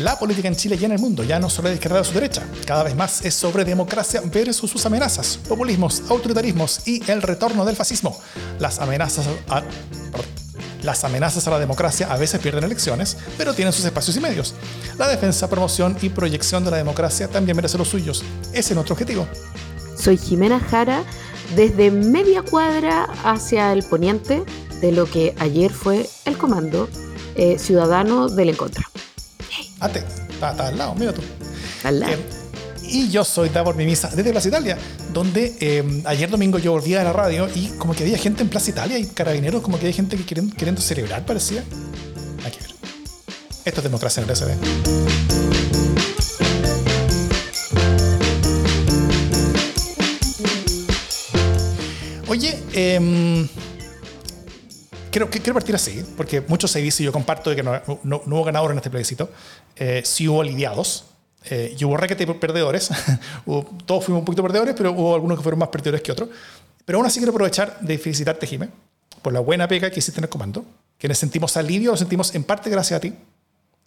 La política en Chile y en el mundo ya no solo de izquierda a su derecha, cada vez más es sobre democracia versus sus amenazas, populismos, autoritarismos y el retorno del fascismo. Las amenazas a, las amenazas a la democracia a veces pierden elecciones, pero tienen sus espacios y medios. La defensa, promoción y proyección de la democracia también merece los suyos. Ese es nuestro objetivo. Soy Jimena Jara, desde media cuadra hacia el poniente de lo que ayer fue el comando eh, ciudadano del Encontra. Ate, está, al lado, mira tú. Al lado. Eh, y yo soy Davor Mimisa desde Plaza Italia, donde eh, ayer domingo yo volví a la radio y como que había gente en Plaza Italia y carabineros, como que había gente que queriendo, queriendo celebrar, parecía. Hay que ver. Esto es democracia en el SD. Oye, eh, quiero, quiero partir así, porque muchos se dice y yo comparto de que no, no, no hubo ganadores en este plebiscito. Eh, sí hubo aliviados, eh, y hubo requete perdedores. todos fuimos un poquito perdedores, pero hubo algunos que fueron más perdedores que otros. Pero aún así quiero aprovechar de felicitarte, Jimé, por la buena pega que hiciste en el comando. Quienes sentimos alivio lo sentimos en parte gracias a ti.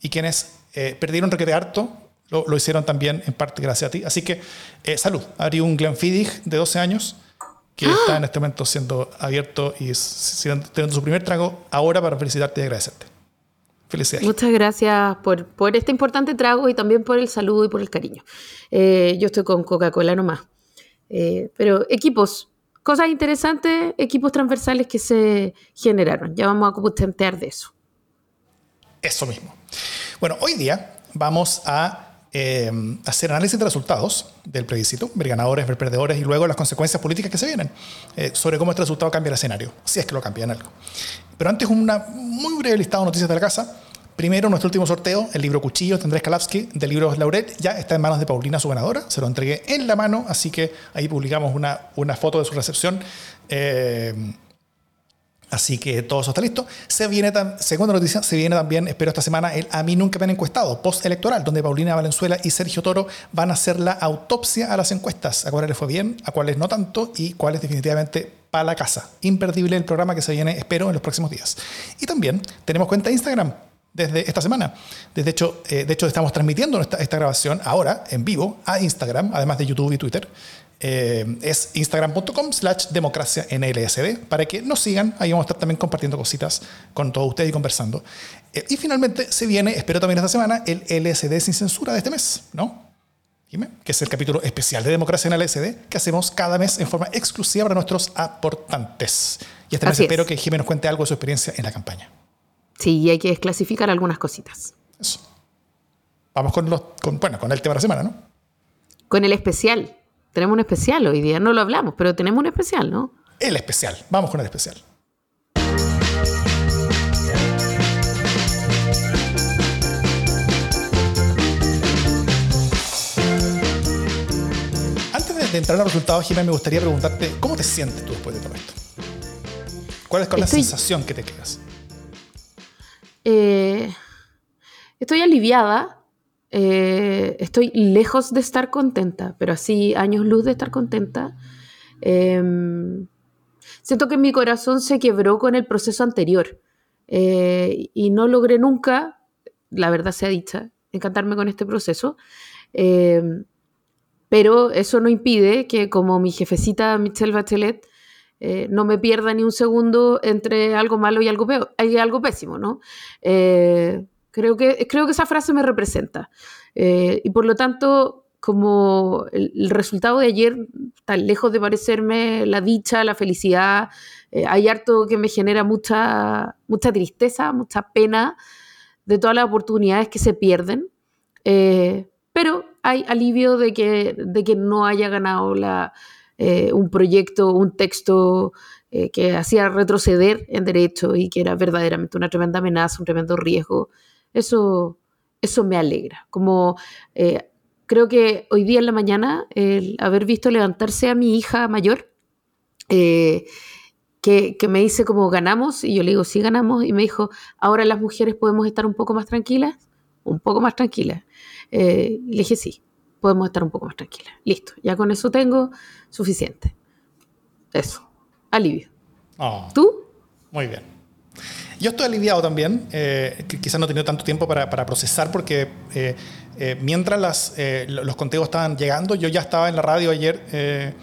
Y quienes eh, perdieron requete harto lo, lo, hicieron también en parte gracias a ti. Así que eh, salud. Abrí un Glenfiddich de 12 años que ¡Ah! está en este momento siendo abierto y teniendo su primer trago ahora para felicitarte y agradecerte. Felicidades. Muchas gracias por, por, este importante trago y también por el saludo y por el cariño. Eh, yo estoy con Coca-Cola nomás. Eh, pero equipos, cosas interesantes, equipos transversales que se generaron. Ya vamos a contentear de eso. Eso mismo. Bueno, hoy día vamos a eh, hacer análisis de resultados del plebiscito, ver ganadores, ver perdedores y luego las consecuencias políticas que se vienen eh, sobre cómo este resultado cambia el escenario, si es que lo cambia en algo. Pero antes, un muy breve listado de noticias de la casa. Primero, nuestro último sorteo, el libro Cuchillos de Andrés Kalapsky, del libro Laurel, ya está en manos de Paulina, su ganadora. Se lo entregué en la mano, así que ahí publicamos una, una foto de su recepción. Eh, Así que todo eso está listo. Se viene, segunda noticia, se viene también, espero esta semana, el A mí nunca me han encuestado, post-electoral, donde Paulina Valenzuela y Sergio Toro van a hacer la autopsia a las encuestas, a cuáles les fue bien, a cuáles no tanto y cuáles definitivamente para la casa. Imperdible el programa que se viene, espero, en los próximos días. Y también tenemos cuenta de Instagram desde esta semana. Desde hecho, eh, de hecho, estamos transmitiendo esta, esta grabación ahora en vivo a Instagram, además de YouTube y Twitter. Eh, es instagram.com slash democracia NLSD para que nos sigan. Ahí vamos a estar también compartiendo cositas con todos ustedes y conversando. Eh, y finalmente se viene, espero también esta semana, el LSD sin censura de este mes, ¿no? Que es el capítulo especial de democracia en LSD que hacemos cada mes en forma exclusiva para nuestros aportantes. Y este mes Así espero es. que Jiménez nos cuente algo de su experiencia en la campaña. Sí, y hay que desclasificar algunas cositas. Eso. Vamos con, los, con, bueno, con el tema de la semana, ¿no? Con el especial. Tenemos un especial hoy día, no lo hablamos, pero tenemos un especial, ¿no? El especial, vamos con el especial. Antes de, entrar a los resultados, Jiménez, me gustaría preguntarte, ¿cómo te sientes tú después de todo esto? ¿Cuál es, estoy, la sensación que te quedas? Eh, estoy aliviada, eh, estoy lejos de estar contenta, pero así años luz de estar contenta. Eh, siento que mi corazón se quebró con el proceso anterior eh, y no logré nunca, la verdad sea dicha, encantarme con este proceso. Eh, pero eso no impide que como mi jefecita Michelle Bachelet eh, no me pierda ni un segundo entre algo malo y algo, peor, y algo pésimo, ¿no? Creo que, creo que esa frase me representa. Eh, y por lo tanto, como el, el, resultado de ayer, tan lejos de parecerme la dicha, la felicidad, eh, hay harto que me genera mucha, mucha tristeza, mucha pena de todas las oportunidades que se pierden. Eh, pero hay alivio de que, de que no haya ganado la, eh, un proyecto, un texto que hacía retroceder en derecho y que era verdaderamente una tremenda amenaza, un tremendo riesgo eso, eso me alegra. Como eh, creo que hoy día en la mañana, el haber visto levantarse a mi hija mayor, eh, que, que, me dice como ganamos, y yo le digo, sí ganamos, y me dijo, ahora las mujeres podemos estar un poco más tranquilas, un poco más tranquilas. Eh, le dije, sí, podemos estar un poco más tranquilas. Listo, ya con eso tengo suficiente. Eso, alivio. Oh, ¿Tú? Muy bien. Yo estoy aliviado también, eh, quizás no he tenido tanto tiempo para, procesar porque eh, eh, mientras las, los conteos estaban llegando, yo ya estaba en la radio ayer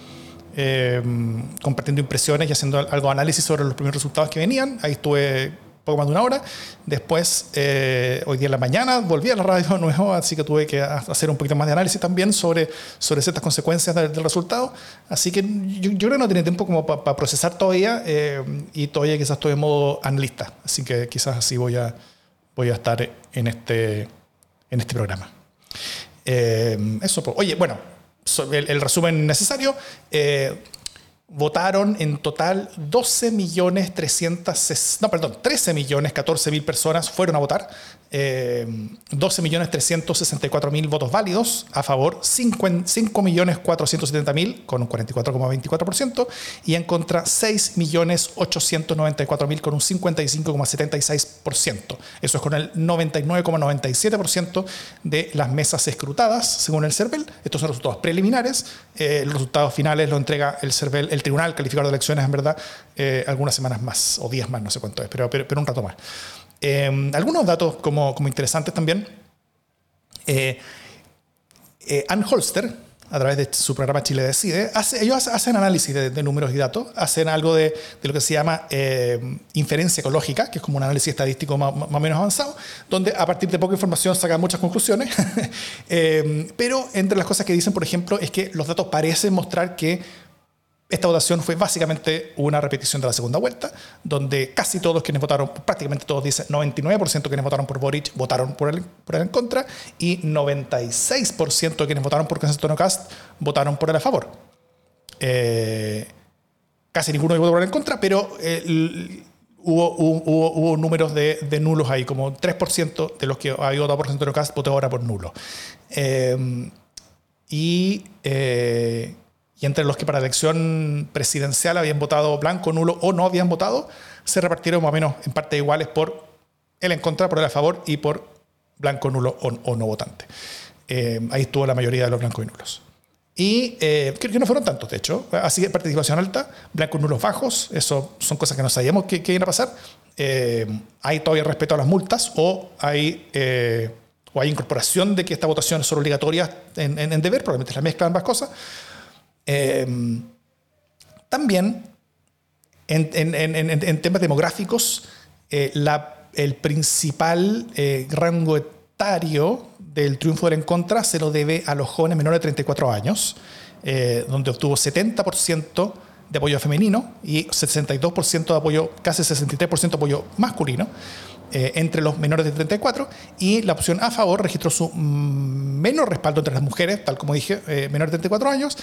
compartiendo impresiones y haciendo algo de análisis sobre los primeros resultados que venían. Ahí estuve poco más de una hora. Después, eh, hoy día en la mañana, volví a la radio de nuevo, así que tuve que hacer un poquito más de análisis también sobre, sobre ciertas consecuencias del, resultado. Así que yo, creo que no tiene tiempo como para procesar todavía eh, y todavía quizás estoy en modo analista. Así que quizás así voy a, voy a estar en este, en este programa. Eh, eso, pues. oye, bueno, el, el resumen necesario votaron en total 12 millones 300, no, perdón, 13 millones 14 mil personas fueron a votar, 12 eh, millones 364 mil votos válidos a favor, 5, millones 470 mil con un 44,24% y en contra 6 millones 894 mil con un 55,76%. Eso es con el 99,97% de las mesas escrutadas según el CERVEL. Estos son resultados preliminares. Eh, los resultados finales lo entrega el CERVEL, el Tribunal Calificador de Elecciones, en verdad, eh, algunas semanas más o días más, no sé cuánto es, pero, pero un rato más. Em, algunos datos como, como interesantes también. Eh, eh, Ann Holster, a través de su programa Chile Decide, ellos hacen análisis de, números y datos, hacen algo de, de lo que se llama eh, inferencia ecológica, que es como un análisis estadístico más, o menos avanzado, donde a partir de poca información sacan muchas conclusiones. Em, pero entre las cosas que dicen, por ejemplo, es que los datos parecen mostrar que esta votación fue básicamente una repetición de la segunda vuelta, donde casi todos quienes votaron, prácticamente todos, dice 99% de quienes votaron por Boric votaron por él, por en contra y 96% de quienes votaron por Antonio Cast votaron por él a favor. Eh, casi ninguno votó por él en contra, pero eh, hubo, hubo, números de, nulos ahí, como 3% de los que había votado por Antonio Cast votó ahora por nulo. Eh, y y entre los que para elección presidencial habían votado blanco, nulo o no habían votado, se repartieron más o menos en parte iguales por el en contra, por el a favor y por blanco, nulo o, no votante. Eh, ahí estuvo la mayoría de los blancos y nulos. Y eh, creo que no fueron tantos, de hecho. Así que participación alta, blancos nulos bajos, eso son cosas que no sabíamos que, iban a pasar. Eh, hay todavía respeto a las multas o hay, o hay incorporación de que esta votación es obligatoria en, en, deber, probablemente la mezcla ambas cosas. Em, también en, temas demográficos, eh, el principal eh, rango etario del triunfo del en contra se lo debe a los jóvenes menores de 34 años, eh, donde obtuvo 70% de apoyo femenino y 62% de apoyo, casi 63% de apoyo masculino. entre los menores de 34 y la opción a favor registró su mm, menor respaldo entre las mujeres, tal como dije, menores de 34 años,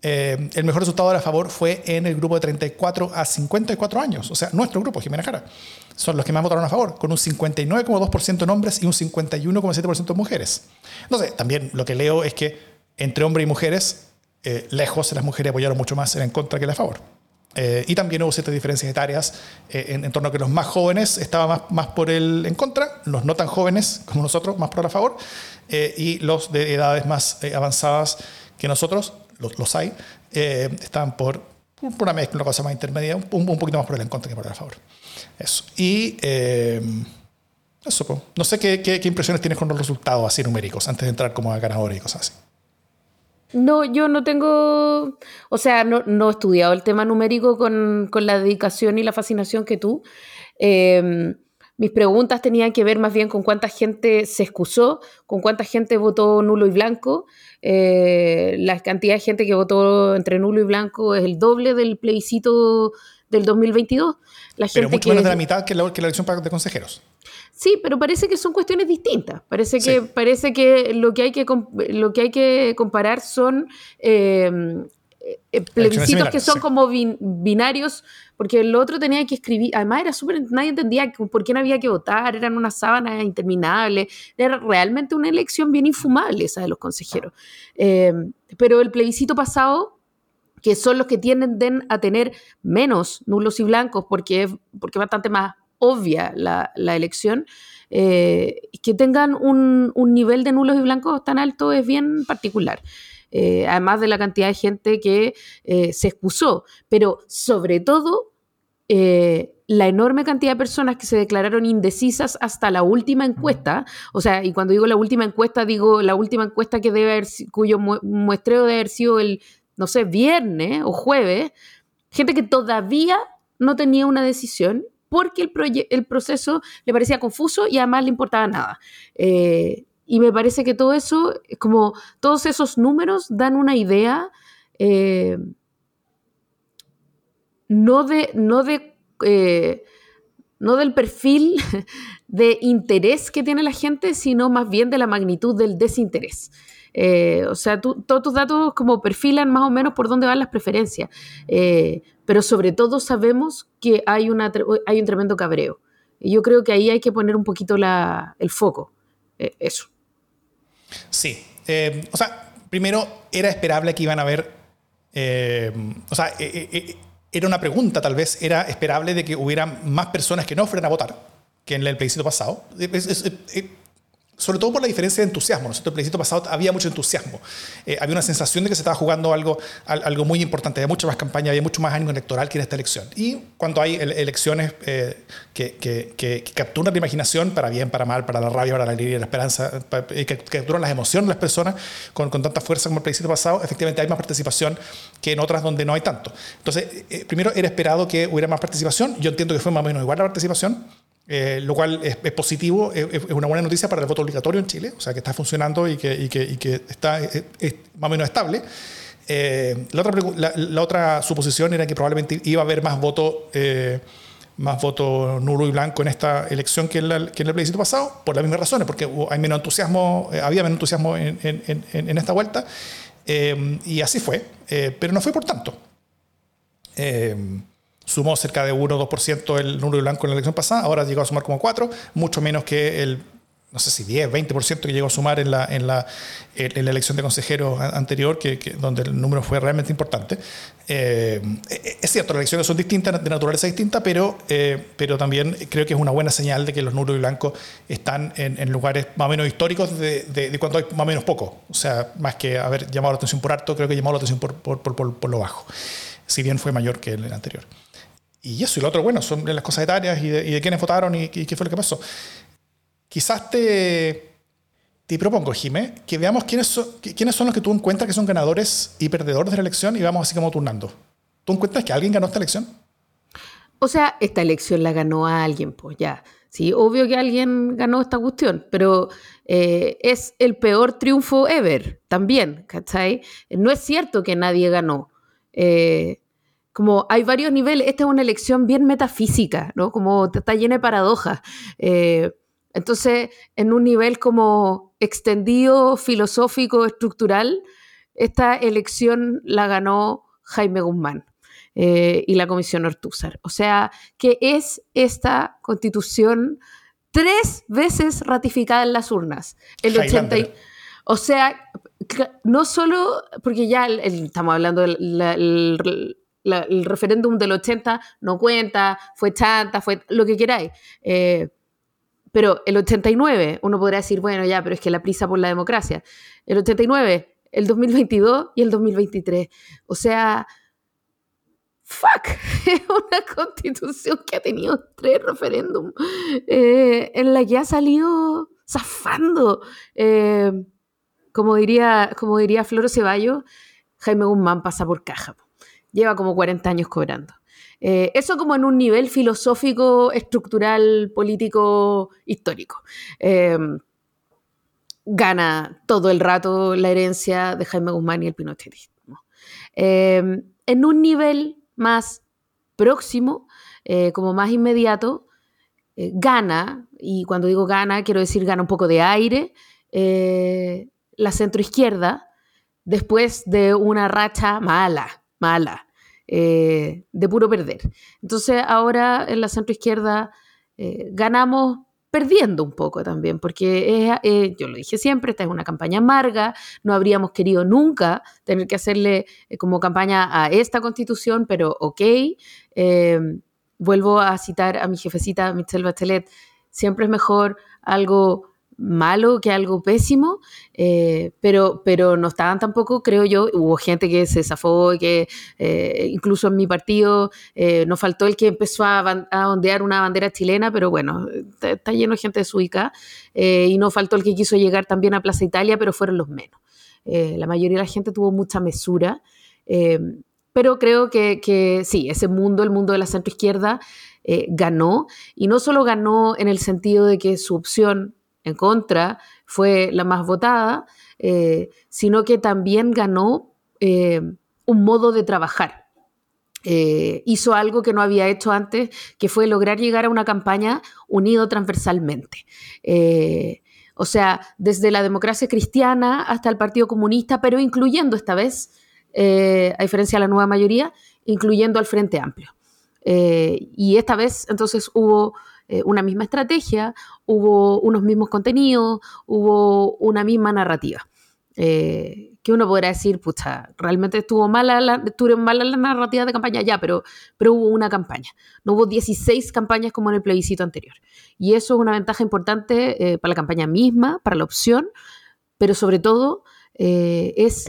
eh, el mejor resultado a favor fue en el grupo de 34 a 54 años, o sea, nuestro grupo, Jimena Jara. Son los que más votaron a favor, con un 59,2% en hombres y un 51,7% en mujeres. Entonces, también lo que leo es que entre hombres y mujeres, eh, lejos las mujeres apoyaron mucho más en contra que en a favor. Eh, y también hubo ciertas diferencias etarias en, torno a que los más jóvenes estaban más, más, por el en contra, los no tan jóvenes como nosotros más por el a favor, y los de edades más avanzadas que nosotros los, hay, eh, están por, por una mezcla, una cosa más intermedia, un, un, poquito más por el en contra que por el a favor. Eso. Y eh, eso, no sé qué, qué, impresiones tienes con los resultados así numéricos antes de entrar como a ganadores y cosas así. No, yo no tengo, o sea, no, no he estudiado el tema numérico con, con, la dedicación y la fascinación que tú. Eh, mis preguntas tenían que ver más bien con cuánta gente se excusó, con cuánta gente votó nulo y blanco. Eh, la cantidad de gente que votó entre nulo y blanco es el doble del plebiscito del 2022. La pero mucho menos de la mitad que la, que la elección de consejeros. Sí, pero parece que son cuestiones distintas. Parece que, parece que, lo, que hay que lo que hay que comparar son eh, eh, plebiscitos que son como binarios, porque el otro tenía que escribir, además era súper, nadie entendía por qué no había que votar, eran una sábana interminable, era realmente una elección bien infumable esa de los consejeros. Eh, pero el plebiscito pasado, que son los que tienden a tener menos nulos y blancos, porque, porque es bastante más obvia la, elección, eh, que tengan un, un nivel de nulos y blancos tan alto es bien particular. Eh, además de la cantidad de gente que eh, se excusó, pero sobre todo eh, la enorme cantidad de personas que se declararon indecisas hasta la última encuesta, o sea, y cuando digo la última encuesta, digo la última encuesta que debe haber, cuyo muestreo debe haber sido el, no sé, viernes o jueves, gente que todavía no tenía una decisión porque el, proceso le parecía confuso y además le importaba nada. Y me parece que todo eso, como todos esos números dan una idea eh, no de, no de eh, no del perfil de interés que tiene la gente, sino más bien de la magnitud del desinterés. Eh, o sea, todos tus datos como perfilan más o menos por dónde van las preferencias, pero sobre todo sabemos que hay, una, hay un tremendo cabreo. Y yo creo que ahí hay que poner un poquito el foco. eso. Sí. o sea, primero era esperable que iban a haber... o sea, era una pregunta, tal vez era esperable de que hubiera más personas que no fueran a votar que en el plebiscito pasado. Eh, sobre todo por la diferencia de entusiasmo. ¿no? En el plebiscito pasado había mucho entusiasmo. Eh, había una sensación de que se estaba jugando algo, algo muy importante. Había mucha más campaña, había mucho más ánimo electoral que en esta elección. Y cuando hay elecciones eh, que, capturan la imaginación, para bien, para mal, para la rabia, para la alegría, la esperanza, que, capturan las emociones de las personas con, con, tanta fuerza como el plebiscito pasado, efectivamente hay más participación que en otras donde no hay tanto. Entonces, eh, primero era esperado que hubiera más participación. Yo entiendo que fue más o menos igual la participación. Eh, lo cual es, positivo, es, una buena noticia para el voto obligatorio en Chile, o sea, que está funcionando y que, y que, y que está más o menos estable. Eh, la, otra, la, otra, suposición era que probablemente iba a haber más voto, eh, más voto nulo y blanco en esta elección que en, que en, el plebiscito pasado, por las mismas razones, porque hay menos entusiasmo, había menos entusiasmo en, en, en esta vuelta, y así fue, pero no fue por tanto sumó cerca de 1 o 2% el número blanco en la elección pasada, ahora llegó a sumar como 4, mucho menos que el, no sé si 10, 20% que llegó a sumar en la, en la, en la elección de consejeros anterior, que, donde el número fue realmente importante. Eh, es cierto, las elecciones son distintas, de naturaleza distinta, pero, eh, pero también creo que es una buena señal de que los números blancos están en, lugares más o menos históricos de, de, cuando hay más o menos poco. O sea, más que haber llamado la atención por alto, creo que llamado la atención por, por, por, por lo bajo, si bien fue mayor que el anterior. Y eso, y lo otro, bueno, son las cosas etarias y de, y de quiénes votaron y, qué fue lo que pasó. Quizás te, te propongo, Jimé, que veamos quiénes son, quiénes son los que tú encuentras que son ganadores y perdedores de la elección y vamos así como turnando. ¿Tú encuentras que alguien ganó esta elección? O sea, esta elección la ganó a alguien, pues ya. Sí, obvio que alguien ganó esta cuestión, pero eh, es el peor triunfo ever también, ¿cachai? No es cierto que nadie ganó. Eh, como hay varios niveles, esta es una elección bien metafísica, ¿no? Como está llena de paradojas. Eh, entonces, en un nivel como extendido, filosófico, estructural, esta elección la ganó Jaime Guzmán eh, y la Comisión Ortúzar. O sea, que es esta constitución tres veces ratificada en las urnas. El 80 o sea, no solo, porque ya estamos hablando del el referéndum del 80 no cuenta, fue chanta, fue lo que queráis. Eh, pero el 89, uno podría decir, bueno, ya, pero es que la prisa por la democracia. El 89, el 2022 y el 2023. O sea, fuck, es una constitución que ha tenido tres referéndums eh, en la que ha salido zafando. Eh, como, diría, como diría Floro Ceballos, Jaime Guzmán pasa por caja lleva como 40 años cobrando. Eh, eso como en un nivel filosófico, estructural, político, histórico. Em, gana todo el rato la herencia de Jaime Guzmán y el pinochetismo. Em, en un nivel más próximo, eh, como más inmediato, eh, gana, y cuando digo gana, quiero decir gana un poco de aire, la centroizquierda, después de una racha mala, mala, eh, de puro perder. Entonces ahora en la centroizquierda eh, ganamos perdiendo un poco también, porque eh, yo lo dije siempre, esta es una campaña amarga, no habríamos querido nunca tener que hacerle como campaña a esta constitución, pero ok, vuelvo a citar a mi jefecita Michelle Bachelet, siempre es mejor algo malo que algo pésimo, eh, pero, pero no estaban tampoco, creo yo, hubo gente que se zafó, que eh, incluso en mi partido eh, nos faltó el que empezó a, ondear una bandera chilena, pero bueno, está, lleno de gente desubicada, y no faltó el que quiso llegar también a Plaza Italia, pero fueron los menos. la mayoría de la gente tuvo mucha mesura, pero creo que, que sí, ese mundo, el mundo de la centroizquierda, eh, ganó, y no solo ganó en el sentido de que su opción en contra fue la más votada, eh, sino que también ganó eh, un modo de trabajar. hizo algo que no había hecho antes, que fue lograr llegar a una campaña unido transversalmente. o sea, desde la democracia cristiana hasta el Partido Comunista, pero incluyendo esta vez, a diferencia de la nueva mayoría, incluyendo al Frente Amplio. Eh, y esta vez entonces hubo eh, una misma estrategia, hubo unos mismos contenidos, hubo una misma narrativa. Eh, que uno podrá decir, pucha, realmente estuvo mala la, estuvo mala la narrativa de campaña, ya, pero, pero hubo una campaña. No hubo 16 campañas como en el plebiscito anterior. Y eso es una ventaja importante para la campaña misma, para la opción, pero sobre todo es,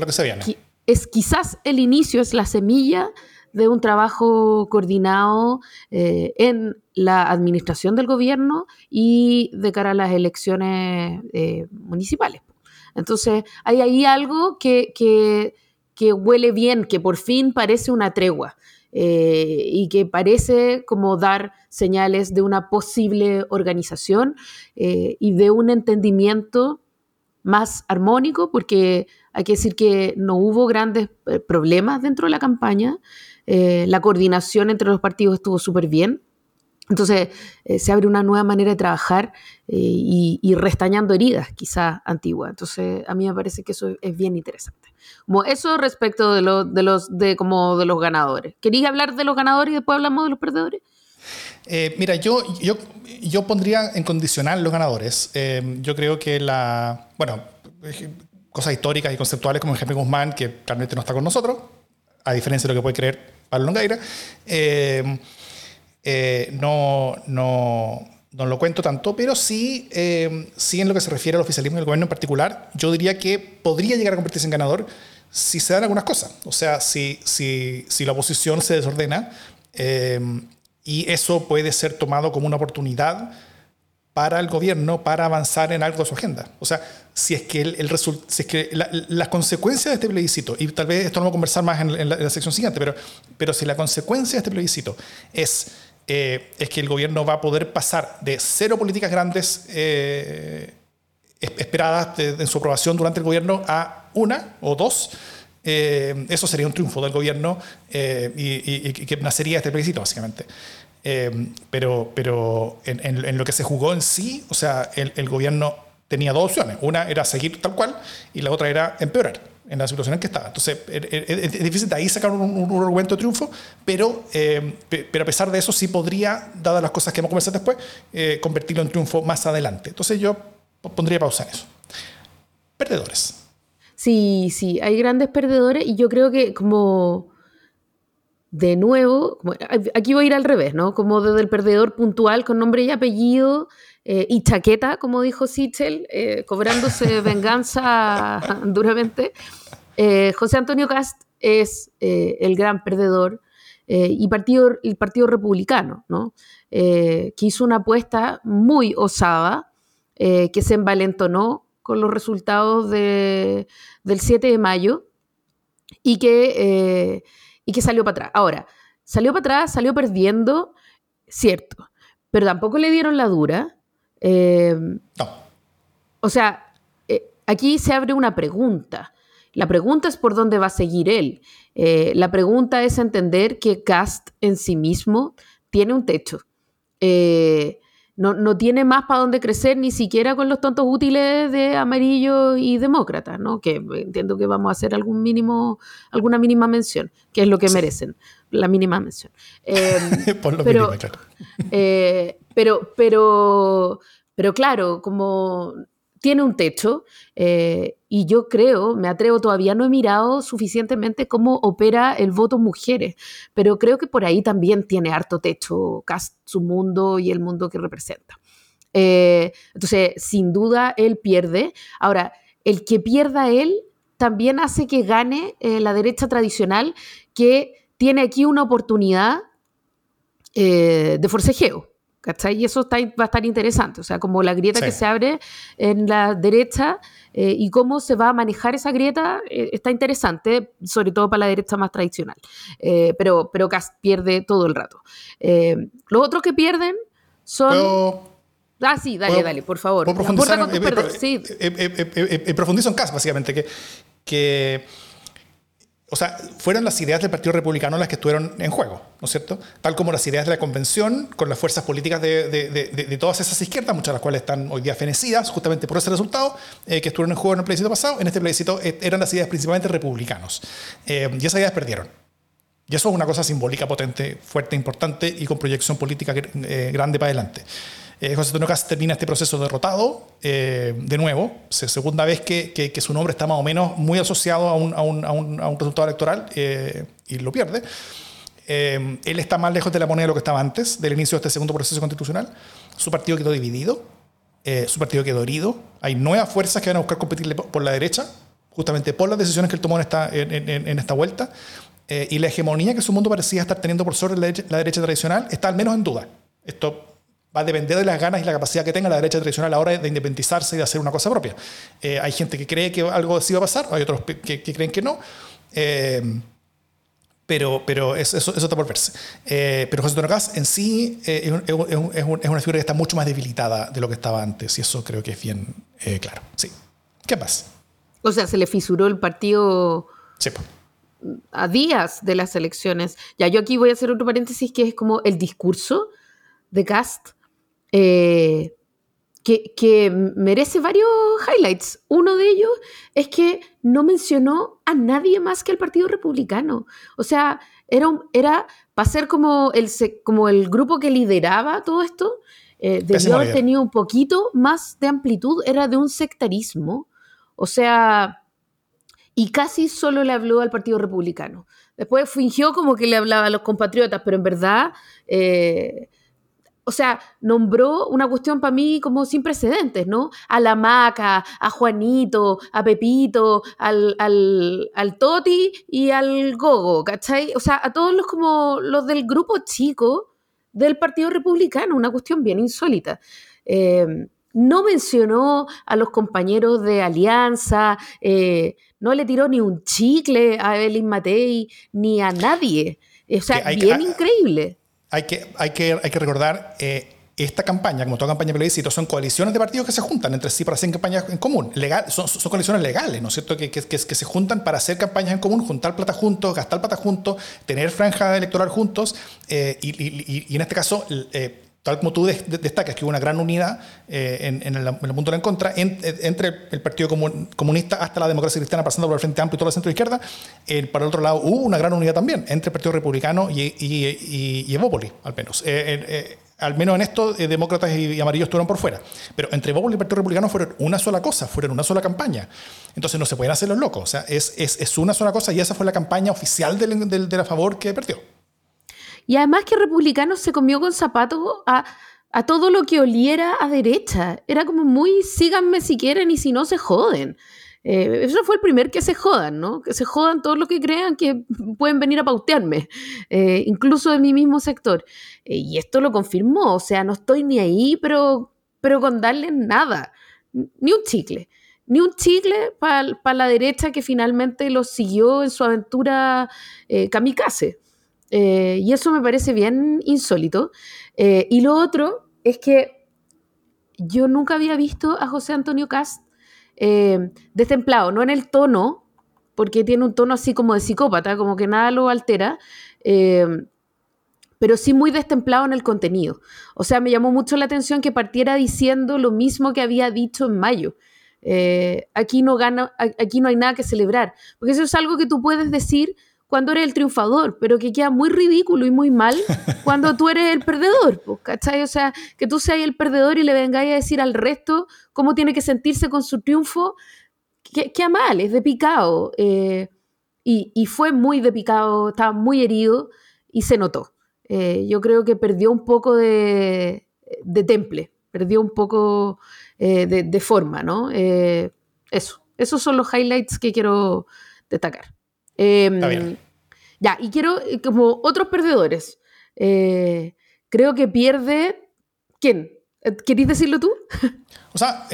es quizás el inicio, es la semilla de un trabajo coordinado eh, en la administración del gobierno y de cara a las elecciones eh, municipales. Entonces, hay ahí algo que, que, huele bien, que por fin parece una tregua. Eh, y que parece como dar señales de una posible organización y de un entendimiento más armónico, porque hay que decir que no hubo grandes problemas dentro de la campaña, eh, la coordinación entre los partidos estuvo súper bien. Entonces eh, se abre una nueva manera de trabajar eh, y, restañando heridas quizás antiguas. Entonces a mí me parece que eso es bien interesante. Como eso respecto de, de, los, de, como de los ganadores. ¿Querías hablar de los ganadores y después hablamos de los perdedores? mira, yo, yo, yo pondría en condicional los ganadores. yo creo que la, bueno, cosas históricas y conceptuales como Henry Guzmán, que realmente no está con nosotros, a diferencia de lo que puede creer Pablo Longaira, eh, eh, no, no, no, lo cuento tanto, pero sí, eh, sí en lo que se refiere al oficialismo del gobierno en particular, yo diría que podría llegar a convertirse en ganador si se dan algunas cosas. O sea, si, si, si la oposición se desordena y eso puede ser tomado como una oportunidad para el gobierno para avanzar en algo de su agenda. O sea, si es que, el, el si es que las consecuencias de este plebiscito, y tal vez esto lo vamos a conversar más en, la, sección siguiente, pero, pero si la consecuencia de este plebiscito es, eh, es que el gobierno va a poder pasar de cero políticas grandes eh, esperadas en su aprobación durante el gobierno a una o dos, eh, eso sería un triunfo del gobierno y, y, que nacería este plebiscito, básicamente. Pero pero en, lo que se jugó en sí, o sea, el, el gobierno tenía dos opciones. Una era seguir tal cual y la otra era empeorar en la situación en que estaba. Entonces, er, er, er, es difícil de ahí sacar un, argumento de triunfo, pero, eh, pero a pesar de eso sí podría, dadas las cosas que hemos conversado después, eh, convertirlo en triunfo más adelante. Entonces yo pondría pausa en eso. Perdedores. Sí, sí, hay grandes perdedores y yo creo que como de nuevo, aquí voy a ir al revés, ¿no? Como desde el perdedor puntual con nombre y apellido, eh, y chaqueta, como dijo Sichel, eh, cobrándose venganza duramente. Eh, José Antonio Cast es el gran perdedor y partido, el Partido Republicano, ¿no? que hizo una apuesta muy osada, que se envalentonó con los resultados del 7 de mayo y que, y que salió para atrás. Ahora, salió para atrás, salió perdiendo, cierto, pero tampoco le dieron la dura eh, no. O sea, eh, aquí se abre una pregunta. La pregunta es por dónde va a seguir él. Eh, la pregunta es entender que Cast en sí mismo tiene un techo. No, tiene más para dónde crecer, ni siquiera con los tontos útiles de amarillo y demócrata, ¿no? Que entiendo que vamos a hacer algún mínimo, alguna mínima mención, que es lo que merecen, la mínima mención. por lo pero, mínimo, claro. Pero, pero, pero claro, como tiene un techo eh, y yo creo, me atrevo, todavía no he mirado suficientemente cómo opera el voto mujeres, pero creo que por ahí también tiene harto techo Cast, su mundo y el mundo que representa. Eh, entonces, sin duda, él pierde. Ahora, el que pierda él también hace que gane eh, la derecha tradicional, que tiene aquí una oportunidad eh, de forcejeo. ¿Cachai? Y eso va a estar interesante, o sea, como la grieta que se abre en la derecha eh, y cómo se va a manejar esa grieta está interesante, sobre todo para la derecha más tradicional. pero, pero Cast pierde todo el rato. los otros que pierden son... Ah, sí, dale, dale, por favor. profundizar, en, profundizo en básicamente, que, que, o sea, fueron las ideas del Partido Republicano las que estuvieron en juego, ¿no es cierto? Tal como las ideas de la convención, con las fuerzas políticas de, de, de, todas esas izquierdas, muchas de las cuales están hoy día fenecidas justamente por ese resultado, eh, que estuvieron en juego en el plebiscito pasado. En este plebiscito eh, eran las ideas principalmente republicanos. Eh, y esas ideas perdieron. Y eso es una cosa simbólica, potente, fuerte, importante y con proyección política grande para adelante. Eh, José Antonio Cast termina este proceso derrotado eh, de nuevo, segunda vez que, su nombre está más o menos muy asociado a un, resultado electoral eh, y lo pierde. él está más lejos de la moneda de lo que estaba antes del inicio de este segundo proceso constitucional. Su partido quedó dividido, su partido quedó herido. Hay nuevas fuerzas que van a buscar competirle por la derecha, justamente por las decisiones que él tomó en esta, en, esta vuelta. y la hegemonía que su mundo parecía estar teniendo por sobre la derecha, la derecha tradicional está al menos en duda. Esto va a depender de las ganas y la capacidad que tenga la derecha tradicional a la hora de independizarse y de hacer una cosa propia. Eh, hay gente que cree que algo así va a pasar, hay otros que, creen que no. Eh, pero, pero eso, eso, está por verse. Eh, pero José Antonio en sí es, una figura que está mucho más debilitada de lo que estaba antes, y eso creo que es bien claro. Sí. ¿Qué pasa? O sea, se le fisuró el partido a días de las elecciones. Ya, yo aquí voy a hacer otro paréntesis que es como el discurso de Cast eh, que, merece varios highlights. Uno de ellos es que no mencionó a nadie más que al Partido Republicano. O sea, era, era para ser como el, como el grupo que lideraba todo esto, eh, debió haber tenido un poquito más de amplitud, era de un sectarismo. O sea, y casi solo le habló al Partido Republicano. Después fingió como que le hablaba a los compatriotas, pero en verdad... Eh, o sea, nombró una cuestión para mí como sin precedentes, ¿no? A la Maca, a Juanito, a Pepito, al, al, Toti y al Gogo, ¿cachai? O sea, a todos los como los del grupo chico del Partido Republicano, una cuestión bien insólita. Eh, no mencionó a los compañeros de Alianza, eh, no le tiró ni un chicle a Evelyn Matei, ni a nadie. O sea, bien increíble hay que, hay que, hay que recordar, eh, esta campaña, como toda campaña de plebiscito, son coaliciones de partidos que se juntan entre sí para hacer campañas en común. Legal, son, son coaliciones legales, ¿no es cierto? Que, que, se juntan para hacer campañas en común, juntar plata juntos, gastar plata juntos, tener franja electoral juntos. Eh, y, en este caso, eh, tal como tú destacas, que hubo una gran unidad eh, en, en, el, mundo de la en contra entre el Partido Comunista hasta la democracia cristiana, pasando por el Frente Amplio y todo el centro izquierda. para el otro lado, hubo una gran unidad también entre el Partido Republicano y, y, al menos. Eh, eh, al menos en esto, demócratas y, amarillos estuvieron por fuera. Pero entre Evópoli y el Partido Republicano fueron una sola cosa, fueron una sola campaña. Entonces no se pueden hacer los locos. O sea, es, es, una sola cosa y esa fue la campaña oficial del, del, de la favor que perdió. Y además que Republicanos se comió con zapatos a, todo lo que oliera a derecha. Era como muy síganme si quieren y si no se joden. Eh, eso fue el primer que se jodan, ¿no? Que se jodan todos los que crean que pueden venir a pautearme, eh, incluso de mi mismo sector. Eh, y esto lo confirmó, o sea, no estoy ni ahí, pero, pero con darle nada, ni un chicle, ni un chicle para la derecha que finalmente lo siguió en su aventura kamikaze. Eh, y eso me parece bien insólito. Eh, y lo otro es que yo nunca había visto a José Antonio Cast eh, destemplado, no en el tono, porque tiene un tono así como de psicópata, como que nada lo altera, pero sí muy destemplado en el contenido. O sea, me llamó mucho la atención que partiera diciendo lo mismo que había dicho en mayo. aquí, no gana, aquí no hay nada que celebrar, porque eso es algo que tú puedes decir cuando eres el triunfador, pero que queda muy ridículo y muy mal cuando tú eres el perdedor, ¿cachai? O sea, que tú seas el perdedor y le vengáis a decir al resto cómo tiene que sentirse con su triunfo, queda mal, es de picado. Eh, y, fue muy de picado, estaba muy herido y se notó. Eh, yo creo que perdió un poco de, temple perdió un poco eh, de, forma, ¿no? Eh, eso, esos son los highlights que quiero destacar. Em, ya, y quiero, como otros perdedores, creo que pierde, ¿quién? ¿Queréis decirlo tú? O sea,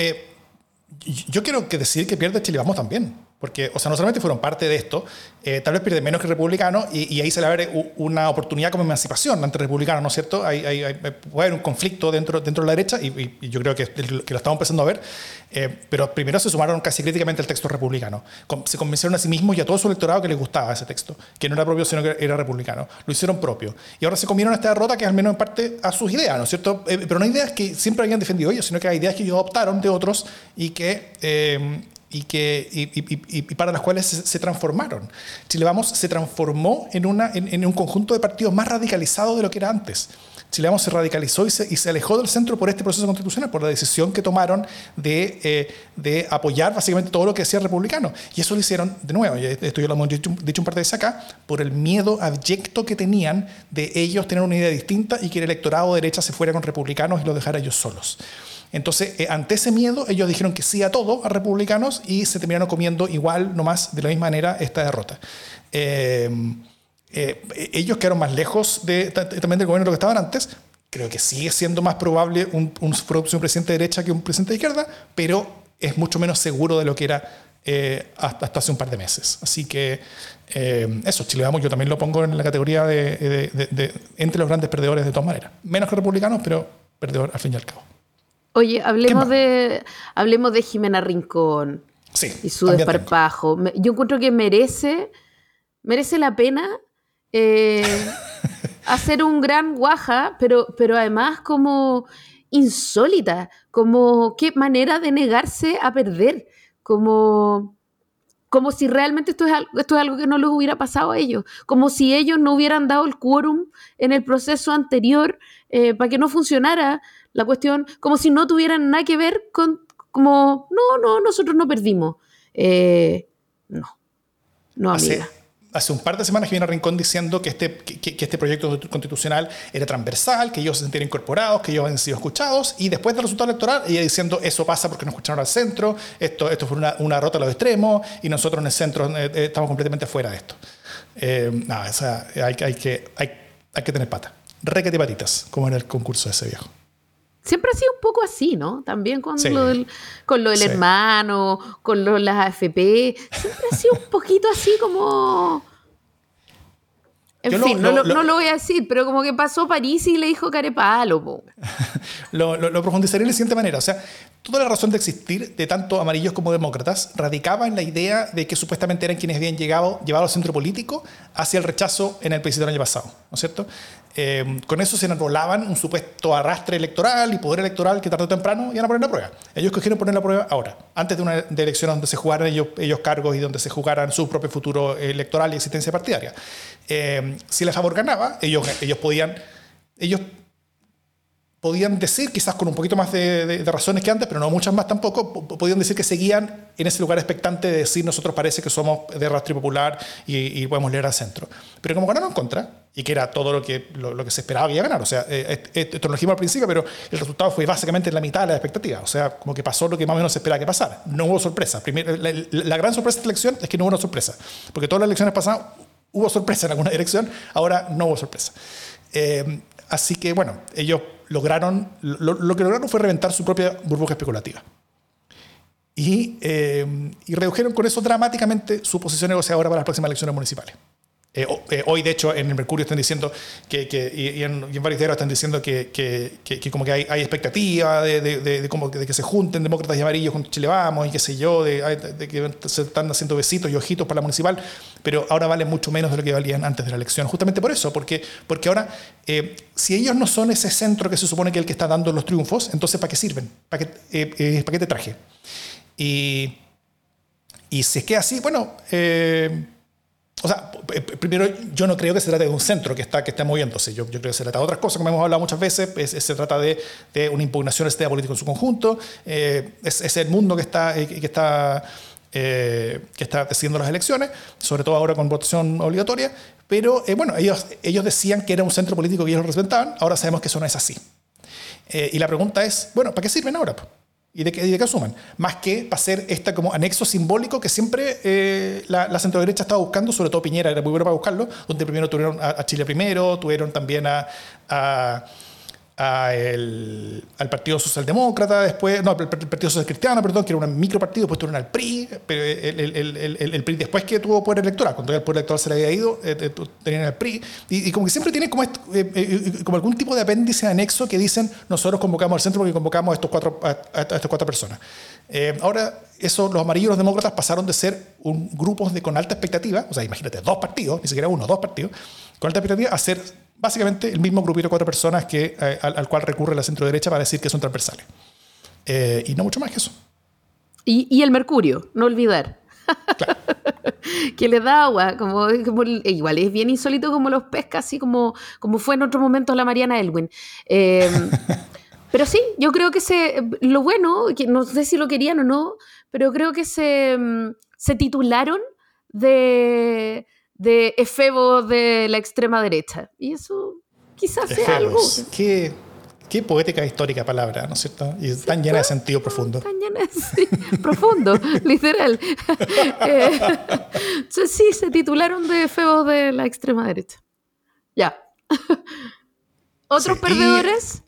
yo quiero que decir que pierde Chile Vamos también. Porque, o sea, no solamente fueron parte de esto, eh, tal vez pierden menos que republicanos y, ahí se le abre una oportunidad como emancipación ante republicanos, ¿no es cierto? Hay, hay, puede haber un conflicto dentro, dentro de la derecha y, yo creo que, lo estamos empezando a ver, eh, pero primero se sumaron casi críticamente al texto republicano. Se convencieron a sí mismos y a todo su electorado que les gustaba ese texto, que no era propio, sino que era republicano. Lo hicieron propio. Y ahora se comieron esta derrota que al menos en parte a sus ideas, ¿no es cierto? Eh, pero no ideas que siempre habían defendido ellos, sino que hay ideas que ellos adoptaron de otros y que y, que, y, para las cuales se, transformaron. Chile Vamos se transformó en, una, en, un conjunto de partidos más radicalizados de lo que era antes. Chile Vamos se radicalizó y se, y se, alejó del centro por este proceso constitucional, por la decisión que tomaron de, eh, de, apoyar básicamente todo lo que decía el republicano. Y eso lo hicieron, de nuevo, esto ya lo hemos dicho, dicho un par de veces acá, por el miedo abyecto que tenían de ellos tener una idea distinta y que el electorado de derecha se fuera con republicanos y los dejara ellos solos. Entonces, eh, ante ese miedo, ellos dijeron que sí a todo, a republicanos, y se terminaron comiendo igual, nomás, de la misma manera, esta derrota. Eh, eh, ellos quedaron más lejos de, también del gobierno de lo que estaban antes. Creo que sigue siendo más probable un, un, presidente de derecha que un presidente de izquierda, pero es mucho menos seguro de lo que era hasta, hace un par de meses. Así que eso, Chile Vamos, yo también lo pongo en la categoría de, de, entre los grandes perdedores de todas maneras. Menos que republicanos, pero perdedor al fin y al cabo. Oye, hablemos de, hablemos de Jimena Rincón y su desparpajo. Yo encuentro que merece, merece la pena eh, hacer un gran guaja, pero, pero además como insólita, como qué manera de negarse a perder, como, como si realmente esto es, esto es algo que no les hubiera pasado a ellos, como si ellos no hubieran dado el quórum en el proceso anterior eh, para que no funcionara la cuestión, como si no tuvieran nada que ver con, como, no, no, nosotros no perdimos. Eh, no, no, amiga. Hace, un par de semanas que viene a Rincón diciendo que este, que, este proyecto constitucional era transversal, que ellos se sentían incorporados, que ellos habían sido escuchados, y después del resultado electoral, ella diciendo eso pasa porque no escucharon al centro, esto, esto fue una, una rota a los extremos, y nosotros en el centro eh, eh, estamos completamente fuera de esto. nada, o sea, hay, hay, que, hay, hay que tener pata. Requete patitas, como en el concurso de ese viejo. Siempre ha sido un poco así, ¿no? También con lo del, con lo del hermano, con lo, las AFP. Siempre ha sido un poquito así como... En fin, no, lo, voy a decir, pero como que pasó París y le dijo carepalo. lo, lo, profundizaré de la siguiente manera. O sea, toda la razón de existir de tanto amarillos como demócratas radicaba en la idea de que supuestamente eran quienes habían llegado, llevado al centro político hacia el rechazo en el plebiscito del año pasado. ¿No es cierto? Em, con eso se enrolaban un supuesto arrastre electoral y poder electoral que tarde o temprano iban a poner la prueba. Ellos cogieron poner la prueba ahora, antes de una elección donde se jugaran ellos, cargos y donde se jugaran su propio futuro electoral y existencia partidaria. Em, si la favor ganaba, ellos, ellos podían... Ellos podían decir, quizás con un poquito más de, razones que antes, pero no muchas más tampoco, podían decir que seguían en ese lugar expectante de decir nosotros parece que somos de rastro popular y, podemos leer al centro. Pero como ganaron en contra, y que era todo lo que, lo, que se esperaba que iba a ganar, o sea, eh, esto lo dijimos al principio, pero el resultado fue básicamente la mitad de la expectativa, o sea, como que pasó lo que más o menos se esperaba que pasara. No hubo sorpresa. la, gran sorpresa de esta elección es que no hubo una sorpresa, porque todas las elecciones pasadas hubo sorpresa en alguna dirección, ahora no hubo sorpresa. Eh, así que bueno, ellos lograron, lo, que lograron fue reventar su propia burbuja especulativa. Y, eh, y, redujeron con eso dramáticamente su posición negociadora para las próximas elecciones municipales. Eh, eh, hoy, de hecho, en el Mercurio están diciendo que, y, en, varios diarios están diciendo que, que, como que hay, hay expectativa de, de, como de, que se junten demócratas y amarillos con Chile Vamos y qué sé yo, de, que se están haciendo besitos y ojitos para la municipal, pero ahora valen mucho menos de lo que valían antes de la elección. Justamente por eso, porque, porque ahora, eh, si ellos no son ese centro que se supone que es el que está dando los triunfos, entonces ¿para qué sirven? ¿Para qué, ¿para qué te traje? Y, y si es que así, bueno... Eh, o sea, primero, yo no creo que se trate de un centro que está, que está moviéndose. Yo, creo que se trata de otras cosas, como hemos hablado muchas veces. se trata de, de, una impugnación al sistema político en su conjunto. Eh, es, el mundo que está, eh, que está, eh, que está decidiendo las elecciones, sobre todo ahora con votación obligatoria. Pero bueno, ellos, ellos decían que era un centro político que ellos representaban. Ahora sabemos que eso no es así. Y la pregunta es, bueno, ¿para qué sirven ahora? ¿Y de, qué, y de qué asuman? Más que para ser este como anexo simbólico que siempre eh, la, la centro-derecha estaba buscando, sobre todo Piñera era muy bueno para buscarlo, donde primero tuvieron a, Chile primero, tuvieron también a al Partido Socialdemócrata, después, no, el Partido Social Cristiano, perdón, que era un micropartido, después tuvieron al PRI, pero el, PRI después que tuvo poder electoral, cuando el poder electoral se le había ido, eh, eh, tenían al PRI, y, como que siempre tienen como, eh, como algún tipo de apéndice anexo que dicen, nosotros convocamos al centro porque convocamos a, estos cuatro, estas cuatro personas. ahora, eso, los amarillos los demócratas pasaron de ser un grupo de, con alta expectativa, o sea, imagínate, dos partidos, ni siquiera uno, dos partidos, con alta expectativa, a ser básicamente el mismo grupito de cuatro personas que, eh, al, cual recurre la centro derecha para decir que son transversales. Eh, y no mucho más que eso. Y, el mercurio, no olvidar. que le da agua, como, igual es bien insólito como los pesca, así como, como fue en otro momento la Mariana Elwin. Pero sí, yo creo que se, lo bueno, que no sé si lo querían o no, pero creo que se, em, se titularon de, de efebos de la extrema derecha. Y eso quizás sea algo. Qué, qué poética e histórica palabra, ¿no es cierto? Y tan llena de sentido profundo. Tan llena de sí, profundo, literal. Eh, sí, se titularon de efebos de la extrema derecha. Ya. ¿Otros perdedores?